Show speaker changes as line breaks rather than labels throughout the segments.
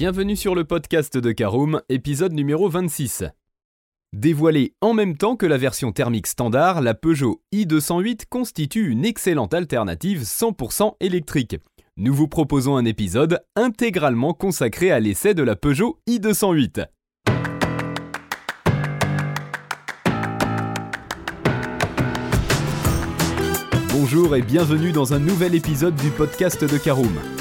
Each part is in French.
bienvenue sur le podcast de Caroom, épisode numéro 26. Dévoilée en même temps que la version thermique standard, la Peugeot i208 constitue une excellente alternative 100% électrique. Nous vous proposons un épisode intégralement consacré à l'essai de la Peugeot i208. Bonjour et bienvenue dans un nouvel épisode du podcast de Caroom,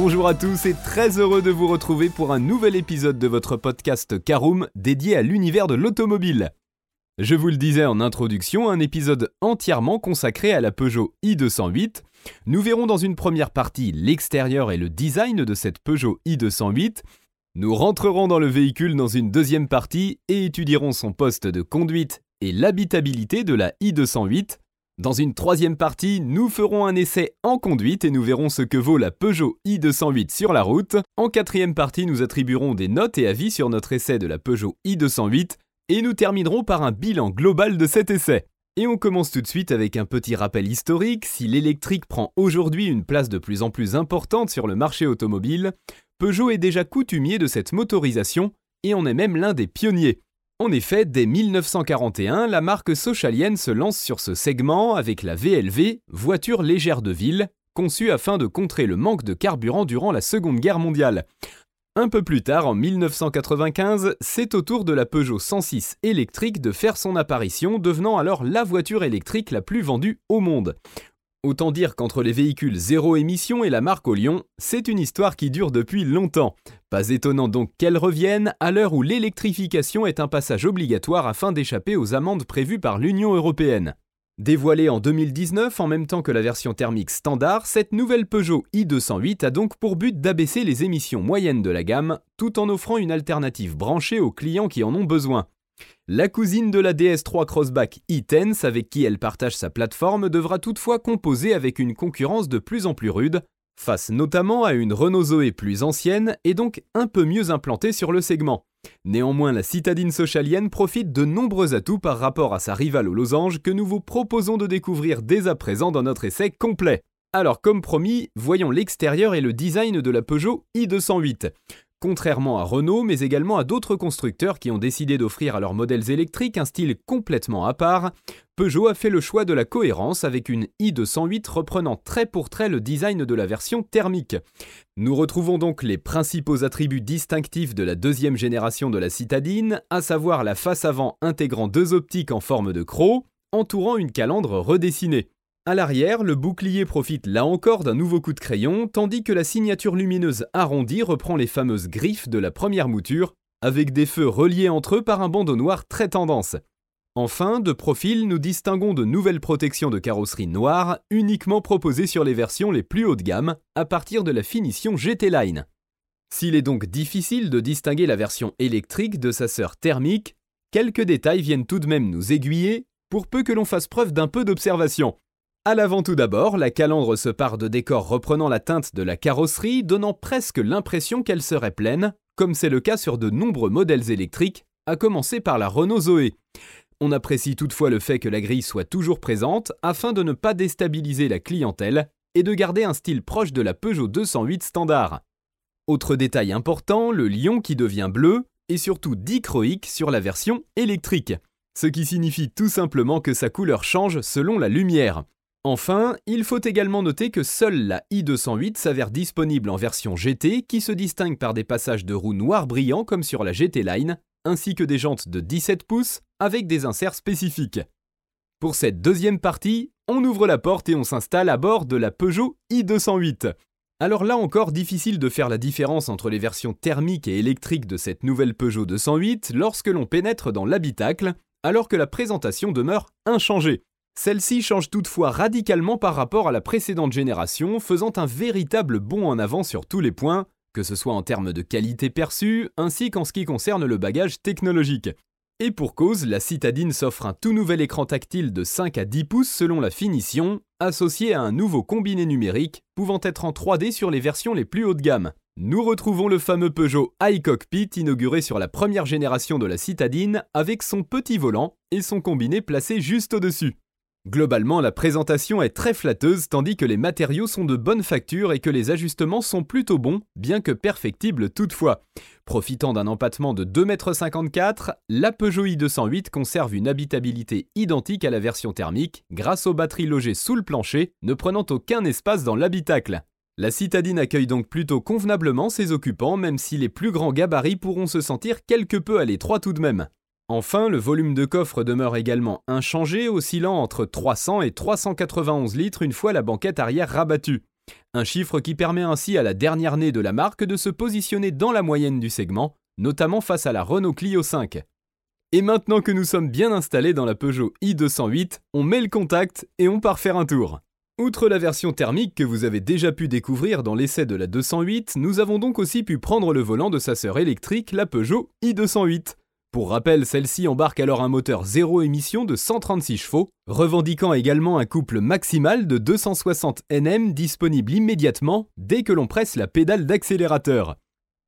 Bonjour à tous et très heureux de vous retrouver pour un nouvel épisode de votre podcast Caroom dédié à l'univers de l'automobile. Je vous le disais en introduction, un épisode entièrement consacré à la Peugeot i208, nous verrons dans une première partie l'extérieur et le design de cette Peugeot i208. Nous rentrerons dans le véhicule dans une deuxième partie et étudierons son poste de conduite et l'habitabilité de la i208. Dans une troisième partie, nous ferons un essai en conduite et nous verrons ce que vaut la Peugeot i208 sur la route. En quatrième partie, nous attribuerons des notes et avis sur notre essai de la Peugeot i208 et nous terminerons par un bilan global de cet essai. Et on commence tout de suite avec un petit rappel historique. Si l'électrique prend aujourd'hui une place de plus en plus importante sur le marché automobile, Peugeot est déjà coutumier de cette motorisation et en est même l'un des pionniers. En effet, dès 1941, la marque sochalienne se lance sur ce segment avec la VLV, voiture légère de ville, conçue afin de contrer le manque de carburant durant la Seconde Guerre mondiale. Un peu plus tard, en 1995, c'est au tour de la Peugeot 106 électrique de faire son apparition, devenant alors la voiture électrique la plus vendue au monde. Autant dire qu'entre les véhicules zéro émission et la marque au Lyon, c'est une histoire qui dure depuis longtemps. Pas étonnant donc qu'elle revienne à l'heure où l'électrification est un passage obligatoire afin d'échapper aux amendes prévues par l'Union européenne. Dévoilée en 2019 en même temps que la version thermique standard, cette nouvelle Peugeot i208 a donc pour but d'abaisser les émissions moyennes de la gamme tout en offrant une alternative branchée aux clients qui en ont besoin. La cousine de la DS3 Crossback e-Tense avec qui elle partage sa plateforme devra toutefois composer avec une concurrence de plus en plus rude, face notamment à une Renault Zoé plus ancienne et donc un peu mieux implantée sur le segment. Néanmoins, la citadine socialienne profite de nombreux atouts par rapport à sa rivale aux losanges que nous vous proposons de découvrir dès à présent dans notre essai complet. Alors comme promis, voyons l'extérieur et le design de la Peugeot i208. Contrairement à Renault, mais également à d'autres constructeurs qui ont décidé d'offrir à leurs modèles électriques un style complètement à part, Peugeot a fait le choix de la cohérence avec une i208 reprenant trait pour trait le design de la version thermique. Nous retrouvons donc les principaux attributs distinctifs de la deuxième génération de la citadine, à savoir la face avant intégrant deux optiques en forme de croc, entourant une calandre redessinée. À l'arrière, le bouclier profite là encore d'un nouveau coup de crayon, tandis que la signature lumineuse arrondie reprend les fameuses griffes de la première mouture, avec des feux reliés entre eux par un bandeau noir très tendance. Enfin, de profil, nous distinguons de nouvelles protections de carrosserie noire, uniquement proposées sur les versions les plus haut de gamme, à partir de la finition GT Line. S'il est donc difficile de distinguer la version électrique de sa sœur thermique, quelques détails viennent tout de même nous aiguiller, pour peu que l'on fasse preuve d'un peu d'observation. À l'avant tout d'abord, la calandre se part de décors reprenant la teinte de la carrosserie, donnant presque l'impression qu'elle serait pleine, comme c'est le cas sur de nombreux modèles électriques, à commencer par la Renault Zoé. On apprécie toutefois le fait que la grille soit toujours présente afin de ne pas déstabiliser la clientèle et de garder un style proche de la Peugeot 208 standard. Autre détail important, le lion qui devient bleu et surtout dichroïque sur la version électrique, ce qui signifie tout simplement que sa couleur change selon la lumière. Enfin, il faut également noter que seule la i208 s'avère disponible en version GT qui se distingue par des passages de roues noires brillants comme sur la GT Line, ainsi que des jantes de 17 pouces avec des inserts spécifiques. Pour cette deuxième partie, on ouvre la porte et on s'installe à bord de la Peugeot i208. Alors là encore, difficile de faire la différence entre les versions thermiques et électriques de cette nouvelle Peugeot 208 lorsque l'on pénètre dans l'habitacle, alors que la présentation demeure inchangée. Celle-ci change toutefois radicalement par rapport à la précédente génération, faisant un véritable bond en avant sur tous les points, que ce soit en termes de qualité perçue, ainsi qu'en ce qui concerne le bagage technologique. Et pour cause, la citadine s'offre un tout nouvel écran tactile de 5 à 10 pouces selon la finition, associé à un nouveau combiné numérique pouvant être en 3D sur les versions les plus haut de gamme. Nous retrouvons le fameux Peugeot iCockpit inauguré sur la première génération de la citadine avec son petit volant et son combiné placé juste au-dessus. Globalement, la présentation est très flatteuse tandis que les matériaux sont de bonne facture et que les ajustements sont plutôt bons, bien que perfectibles toutefois. Profitant d'un empattement de 2,54 m, la Peugeot i208 conserve une habitabilité identique à la version thermique grâce aux batteries logées sous le plancher, ne prenant aucun espace dans l'habitacle. La citadine accueille donc plutôt convenablement ses occupants, même si les plus grands gabarits pourront se sentir quelque peu à l'étroit tout de même. Enfin, le volume de coffre demeure également inchangé, oscillant entre 300 et 391 litres une fois la banquette arrière rabattue. Un chiffre qui permet ainsi à la dernière née de la marque de se positionner dans la moyenne du segment, notamment face à la Renault Clio 5. Et maintenant que nous sommes bien installés dans la Peugeot i208, on met le contact et on part faire un tour. Outre la version thermique que vous avez déjà pu découvrir dans l'essai de la 208, nous avons donc aussi pu prendre le volant de sa sœur électrique, la Peugeot i208. Pour rappel, celle-ci embarque alors un moteur zéro émission de 136 chevaux, revendiquant également un couple maximal de 260 Nm disponible immédiatement dès que l'on presse la pédale d'accélérateur.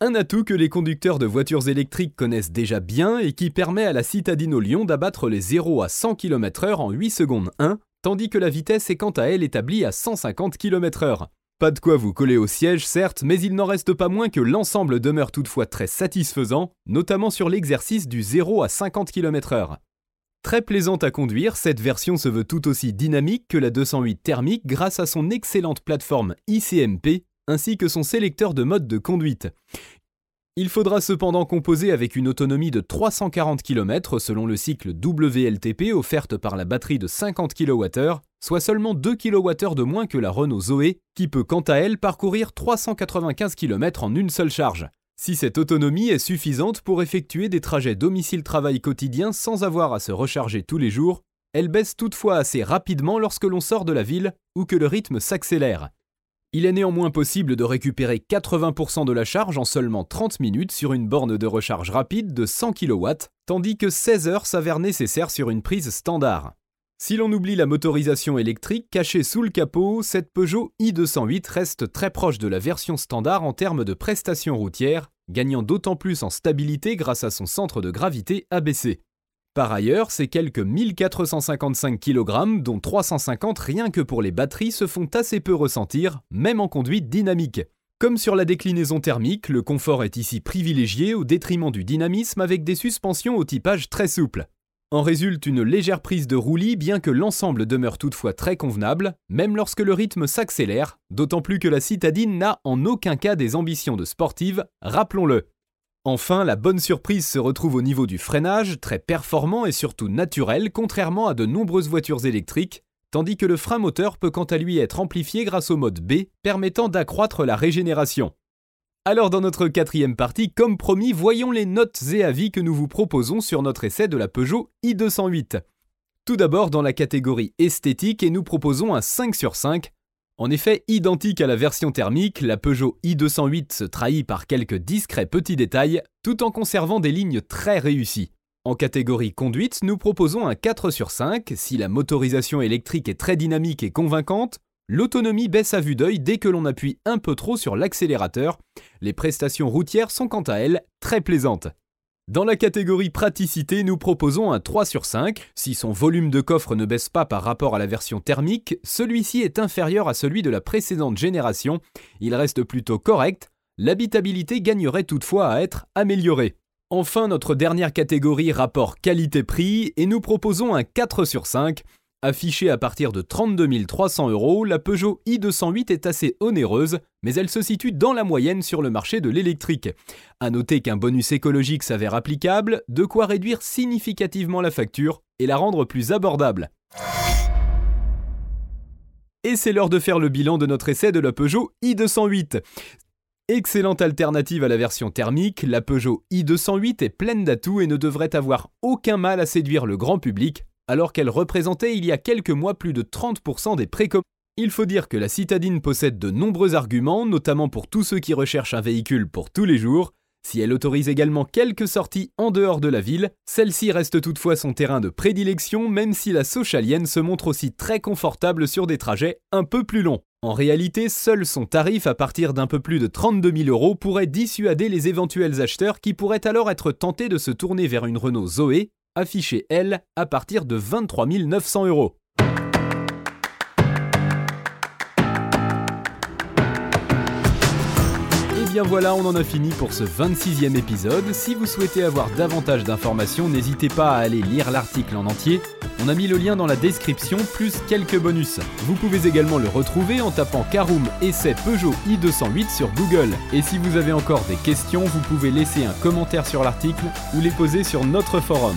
Un atout que les conducteurs de voitures électriques connaissent déjà bien et qui permet à la citadine au Lyon d'abattre les 0 à 100 km/h en 8 secondes 1, tandis que la vitesse est quant à elle établie à 150 km/h. Pas de quoi vous coller au siège, certes, mais il n'en reste pas moins que l'ensemble demeure toutefois très satisfaisant, notamment sur l'exercice du 0 à 50 km/h. Très plaisante à conduire, cette version se veut tout aussi dynamique que la 208 thermique grâce à son excellente plateforme ICMP ainsi que son sélecteur de mode de conduite. Il faudra cependant composer avec une autonomie de 340 km selon le cycle WLTP offerte par la batterie de 50 kWh, soit seulement 2 kWh de moins que la Renault Zoé, qui peut quant à elle parcourir 395 km en une seule charge. Si cette autonomie est suffisante pour effectuer des trajets domicile-travail quotidiens sans avoir à se recharger tous les jours, elle baisse toutefois assez rapidement lorsque l'on sort de la ville ou que le rythme s'accélère. Il est néanmoins possible de récupérer 80% de la charge en seulement 30 minutes sur une borne de recharge rapide de 100 kW, tandis que 16 heures s'avèrent nécessaires sur une prise standard. Si l'on oublie la motorisation électrique cachée sous le capot, cette Peugeot i208 reste très proche de la version standard en termes de prestations routières, gagnant d'autant plus en stabilité grâce à son centre de gravité abaissé. Par ailleurs, ces quelques 1455 kg, dont 350 rien que pour les batteries, se font assez peu ressentir, même en conduite dynamique. Comme sur la déclinaison thermique, le confort est ici privilégié au détriment du dynamisme avec des suspensions au typage très souple. En résulte une légère prise de roulis, bien que l'ensemble demeure toutefois très convenable, même lorsque le rythme s'accélère, d'autant plus que la citadine n'a en aucun cas des ambitions de sportive, rappelons-le. Enfin, la bonne surprise se retrouve au niveau du freinage, très performant et surtout naturel, contrairement à de nombreuses voitures électriques, tandis que le frein moteur peut quant à lui être amplifié grâce au mode B, permettant d'accroître la régénération. Alors dans notre quatrième partie, comme promis, voyons les notes et avis que nous vous proposons sur notre essai de la Peugeot i208. Tout d'abord dans la catégorie esthétique et nous proposons un 5 sur 5, en effet, identique à la version thermique, la Peugeot i208 se trahit par quelques discrets petits détails, tout en conservant des lignes très réussies. En catégorie conduite, nous proposons un 4 sur 5. Si la motorisation électrique est très dynamique et convaincante, l'autonomie baisse à vue d'œil dès que l'on appuie un peu trop sur l'accélérateur. Les prestations routières sont quant à elles très plaisantes. Dans la catégorie praticité, nous proposons un 3 sur 5. Si son volume de coffre ne baisse pas par rapport à la version thermique, celui-ci est inférieur à celui de la précédente génération. Il reste plutôt correct. L'habitabilité gagnerait toutefois à être améliorée. Enfin, notre dernière catégorie rapport qualité-prix et nous proposons un 4 sur 5. Affichée à partir de 32 300 euros, la Peugeot i208 est assez onéreuse, mais elle se situe dans la moyenne sur le marché de l'électrique. A noter qu'un bonus écologique s'avère applicable, de quoi réduire significativement la facture et la rendre plus abordable. Et c'est l'heure de faire le bilan de notre essai de la Peugeot i208. Excellente alternative à la version thermique, la Peugeot i208 est pleine d'atouts et ne devrait avoir aucun mal à séduire le grand public alors qu'elle représentait il y a quelques mois plus de 30% des précommandes. Il faut dire que la citadine possède de nombreux arguments, notamment pour tous ceux qui recherchent un véhicule pour tous les jours. Si elle autorise également quelques sorties en dehors de la ville, celle-ci reste toutefois son terrain de prédilection, même si la Sochalienne se montre aussi très confortable sur des trajets un peu plus longs. En réalité, seul son tarif à partir d'un peu plus de 32 000 euros pourrait dissuader les éventuels acheteurs qui pourraient alors être tentés de se tourner vers une Renault Zoé, affichée elle à partir de 23 900 euros. bien voilà, on en a fini pour ce 26e épisode. Si vous souhaitez avoir davantage d'informations, n'hésitez pas à aller lire l'article en entier. On a mis le lien dans la description, plus quelques bonus. Vous pouvez également le retrouver en tapant Caroom Essai Peugeot i208 sur Google. Et si vous avez encore des questions, vous pouvez laisser un commentaire sur l'article ou les poser sur notre forum.